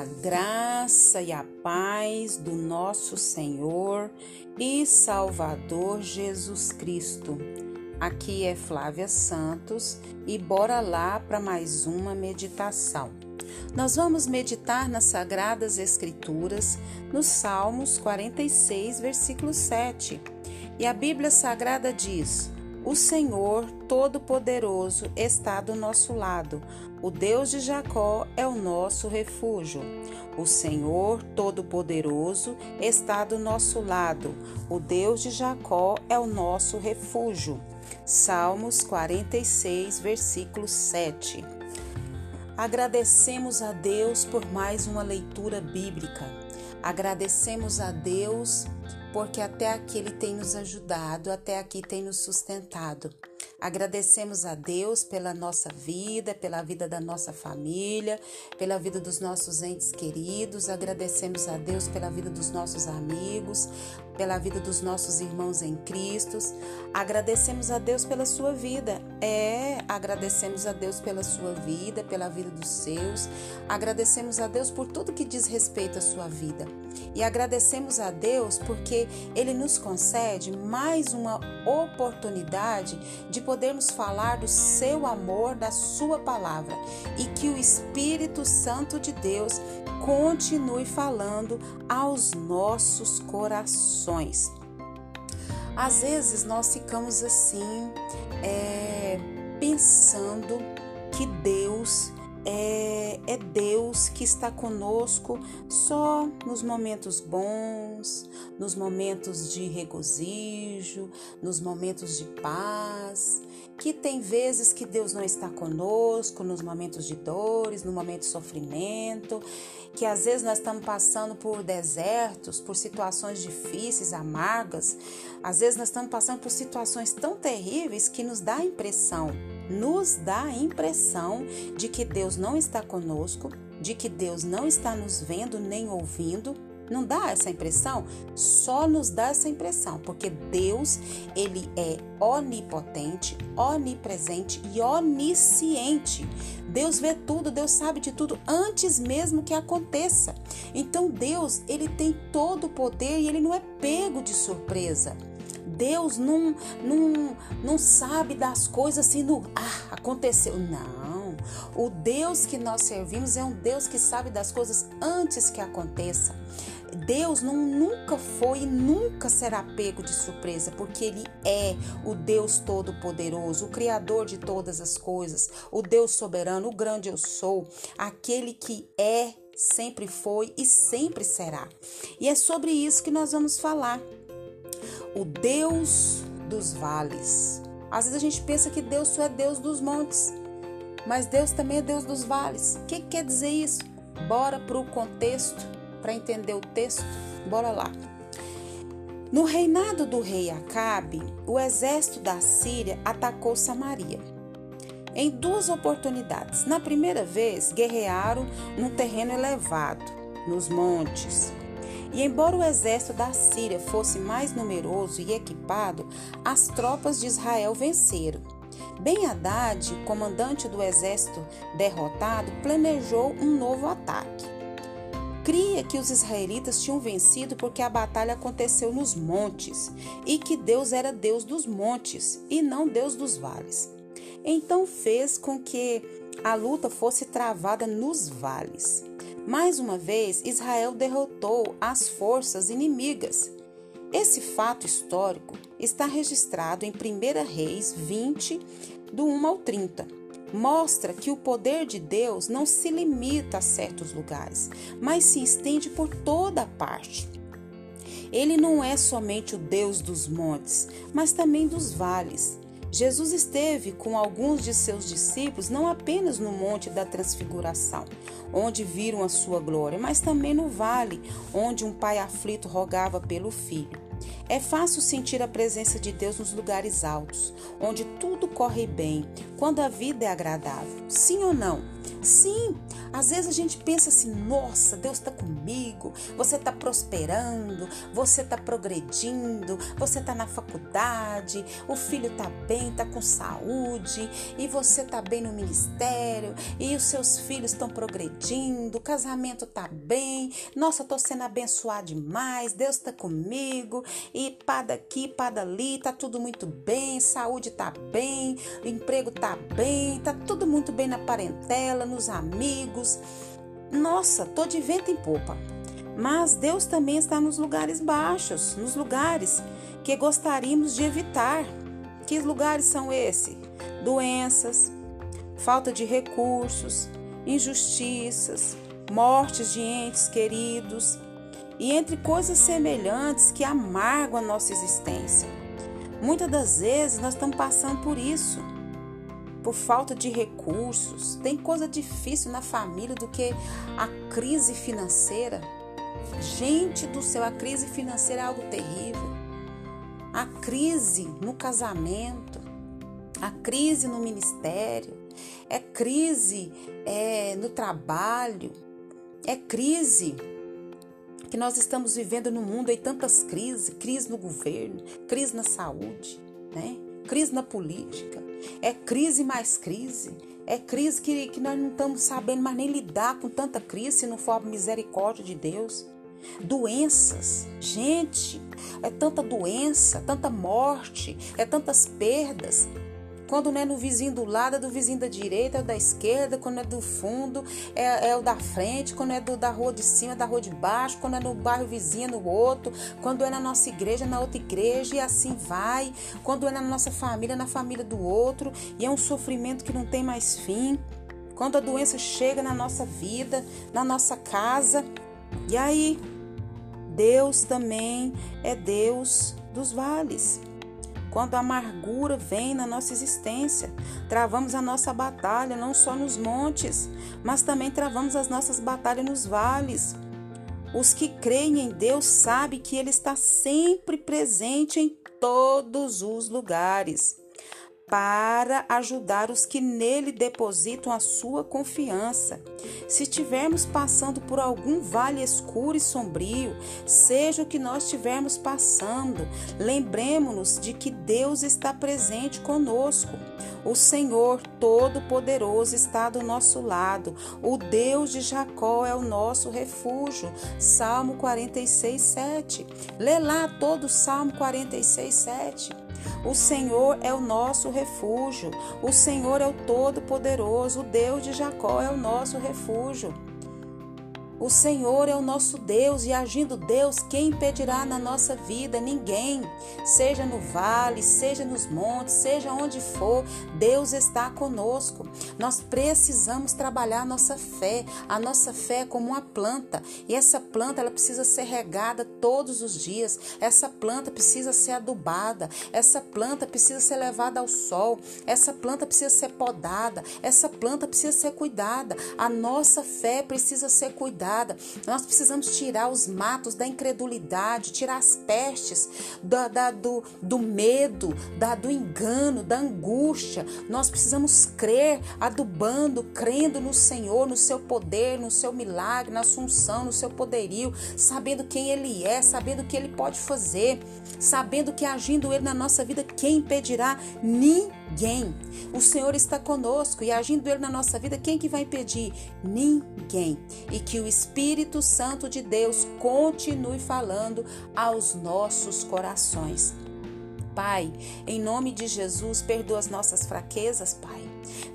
A graça e a paz do nosso Senhor e Salvador Jesus Cristo. Aqui é Flávia Santos e bora lá para mais uma meditação. Nós vamos meditar nas Sagradas Escrituras, nos Salmos 46, versículo 7. E a Bíblia Sagrada diz: o Senhor Todo-Poderoso está do nosso lado. O Deus de Jacó é o nosso refúgio. O Senhor Todo-Poderoso está do nosso lado. O Deus de Jacó é o nosso refúgio. Salmos 46, versículo 7. Agradecemos a Deus por mais uma leitura bíblica. Agradecemos a Deus porque até aqui Ele tem nos ajudado, até aqui tem nos sustentado. Agradecemos a Deus pela nossa vida, pela vida da nossa família, pela vida dos nossos entes queridos. Agradecemos a Deus pela vida dos nossos amigos, pela vida dos nossos irmãos em Cristo. Agradecemos a Deus pela sua vida. É, agradecemos a Deus pela sua vida, pela vida dos seus. Agradecemos a Deus por tudo que diz respeito à sua vida. E agradecemos a Deus porque ele nos concede mais uma oportunidade de podermos falar do seu amor, da sua palavra e que o Espírito Santo de Deus continue falando aos nossos corações. Às vezes nós ficamos assim, é, pensando que Deus é, é Deus que está conosco só nos momentos bons, nos momentos de regozijo, nos momentos de paz. Que tem vezes que Deus não está conosco nos momentos de dores, no momento de sofrimento, que às vezes nós estamos passando por desertos, por situações difíceis, amargas, às vezes nós estamos passando por situações tão terríveis que nos dá a impressão nos dá a impressão de que Deus não está conosco, de que Deus não está nos vendo nem ouvindo. Não dá essa impressão? Só nos dá essa impressão, porque Deus, ele é onipotente, onipresente e onisciente. Deus vê tudo, Deus sabe de tudo antes mesmo que aconteça. Então Deus, ele tem todo o poder e ele não é pego de surpresa. Deus não, não, não sabe das coisas assim no ah, aconteceu. Não. O Deus que nós servimos é um Deus que sabe das coisas antes que aconteça. Deus não, nunca foi e nunca será pego de surpresa, porque Ele é o Deus Todo-Poderoso, o Criador de todas as coisas, o Deus soberano, o grande eu sou, aquele que é, sempre foi e sempre será. E é sobre isso que nós vamos falar o Deus dos vales. Às vezes a gente pensa que Deus só é Deus dos montes, mas Deus também é Deus dos vales. O que quer dizer isso? Bora para o contexto, para entender o texto? Bora lá. No reinado do rei Acabe, o exército da Síria atacou Samaria. Em duas oportunidades. Na primeira vez, guerrearam num terreno elevado, nos montes. E embora o exército da Síria fosse mais numeroso e equipado, as tropas de Israel venceram. Ben Haddad, comandante do exército derrotado, planejou um novo ataque. Cria que os israelitas tinham vencido porque a batalha aconteceu nos montes e que Deus era Deus dos montes e não Deus dos vales. Então fez com que a luta fosse travada nos vales. Mais uma vez, Israel derrotou as forças inimigas. Esse fato histórico está registrado em 1 Reis 20, do 1 ao 30. Mostra que o poder de Deus não se limita a certos lugares, mas se estende por toda parte. Ele não é somente o Deus dos montes, mas também dos vales. Jesus esteve com alguns de seus discípulos não apenas no Monte da Transfiguração, onde viram a sua glória, mas também no vale, onde um pai aflito rogava pelo filho. É fácil sentir a presença de Deus nos lugares altos, onde tudo corre bem, quando a vida é agradável. Sim ou não? Sim, às vezes a gente pensa assim: nossa, Deus está comigo, você está prosperando, você está progredindo, você está na faculdade, o filho está bem, está com saúde, e você está bem no ministério, e os seus filhos estão progredindo, o casamento está bem, nossa, estou sendo abençoado demais, Deus está comigo, pá daqui, pá dali, está tudo muito bem, saúde está bem, emprego está bem, está tudo muito bem na parentela nos amigos. Nossa, tô de vento em popa. Mas Deus também está nos lugares baixos, nos lugares que gostaríamos de evitar. Que lugares são esses? Doenças, falta de recursos, injustiças, mortes de entes queridos e entre coisas semelhantes que amargam a nossa existência. Muitas das vezes nós estamos passando por isso por falta de recursos. Tem coisa difícil na família do que a crise financeira. Gente do céu, a crise financeira é algo terrível. A crise no casamento, a crise no ministério, é crise é, no trabalho, é crise que nós estamos vivendo no mundo, aí tantas crises, crise no governo, crise na saúde, né? crise na política, é crise mais crise. É crise que, que nós não estamos sabendo mais nem lidar com tanta crise se não for a misericórdia de Deus. Doenças, gente, é tanta doença, tanta morte, é tantas perdas. Quando não é no vizinho do lado, é do vizinho da direita, é da esquerda. Quando é do fundo, é, é o da frente. Quando é do, da rua de cima, é da rua de baixo. Quando é no bairro vizinho, é no outro. Quando é na nossa igreja, é na outra igreja. E assim vai. Quando é na nossa família, é na família do outro. E é um sofrimento que não tem mais fim. Quando a doença chega na nossa vida, na nossa casa. E aí? Deus também é Deus dos vales. Quando a amargura vem na nossa existência, travamos a nossa batalha não só nos montes, mas também travamos as nossas batalhas nos vales. Os que creem em Deus sabem que Ele está sempre presente em todos os lugares para ajudar os que nele depositam a sua confiança. Se estivermos passando por algum vale escuro e sombrio, seja o que nós estivermos passando, lembremos-nos de que Deus está presente conosco. O Senhor Todo-Poderoso está do nosso lado. O Deus de Jacó é o nosso refúgio. Salmo 46, 7. Lê lá todo o Salmo 46, 7. O Senhor é o nosso refúgio. O Senhor é o Todo-Poderoso. O Deus de Jacó é o nosso refúgio. O Senhor é o nosso Deus e agindo Deus, quem impedirá na nossa vida? Ninguém. Seja no vale, seja nos montes, seja onde for, Deus está conosco. Nós precisamos trabalhar a nossa fé. A nossa fé é como uma planta e essa planta ela precisa ser regada todos os dias. Essa planta precisa ser adubada. Essa planta precisa ser levada ao sol. Essa planta precisa ser podada. Essa planta precisa ser cuidada. A nossa fé precisa ser cuidada Nós precisamos tirar os matos da incredulidade, tirar as pestes da, da, do, do medo, da, do engano, da angústia. Nós precisamos crer, adubando, crendo no Senhor, no seu poder, no seu milagre, na assunção, no seu poderio, sabendo quem Ele é, sabendo o que Ele pode fazer, sabendo que agindo Ele na nossa vida, quem impedirá? Ninguém. O Senhor está conosco e agindo Ele na nossa vida, quem que vai impedir? Ninguém. E que o Espírito Santo de Deus continue falando aos nossos corações. Pai, em nome de Jesus, perdoa as nossas fraquezas, Pai.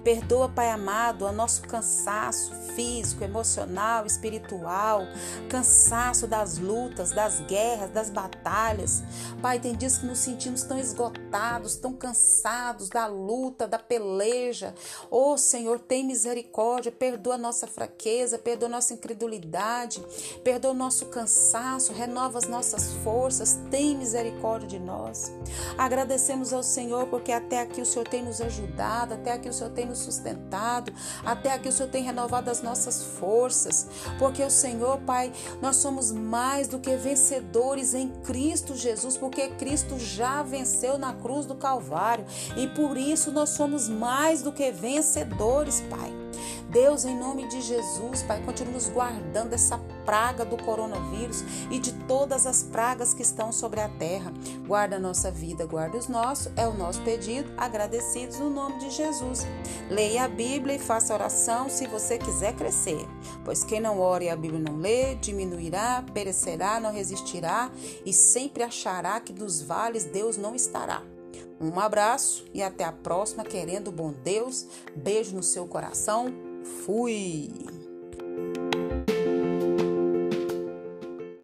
Perdoa, Pai amado, o nosso cansaço físico, emocional, espiritual, cansaço das lutas, das guerras, das batalhas. Pai, tem dias que nos sentimos tão esgotados, tão cansados da luta, da peleja. Oh, Senhor, tem misericórdia, perdoa a nossa fraqueza, perdoa a nossa incredulidade, perdoa o nosso cansaço, renova as nossas forças, tem misericórdia de nós. Agradecemos ao Senhor porque até aqui o Senhor tem nos ajudado, até aqui o Senhor tem nos nos sustentado, até aqui o Senhor tem renovado as nossas forças, porque o Senhor, Pai, nós somos mais do que vencedores em Cristo Jesus, porque Cristo já venceu na cruz do Calvário e por isso nós somos mais do que vencedores, Pai. Deus, em nome de Jesus, Pai, continue nos guardando dessa praga do coronavírus e de todas as pragas que estão sobre a terra. Guarda a nossa vida, guarda os nossos, é o nosso pedido, agradecidos no nome de Jesus. Leia a Bíblia e faça oração se você quiser crescer, pois quem não ora e a Bíblia não lê, diminuirá, perecerá, não resistirá e sempre achará que nos vales Deus não estará. Um abraço e até a próxima, querendo bom Deus. Beijo no seu coração. Fui!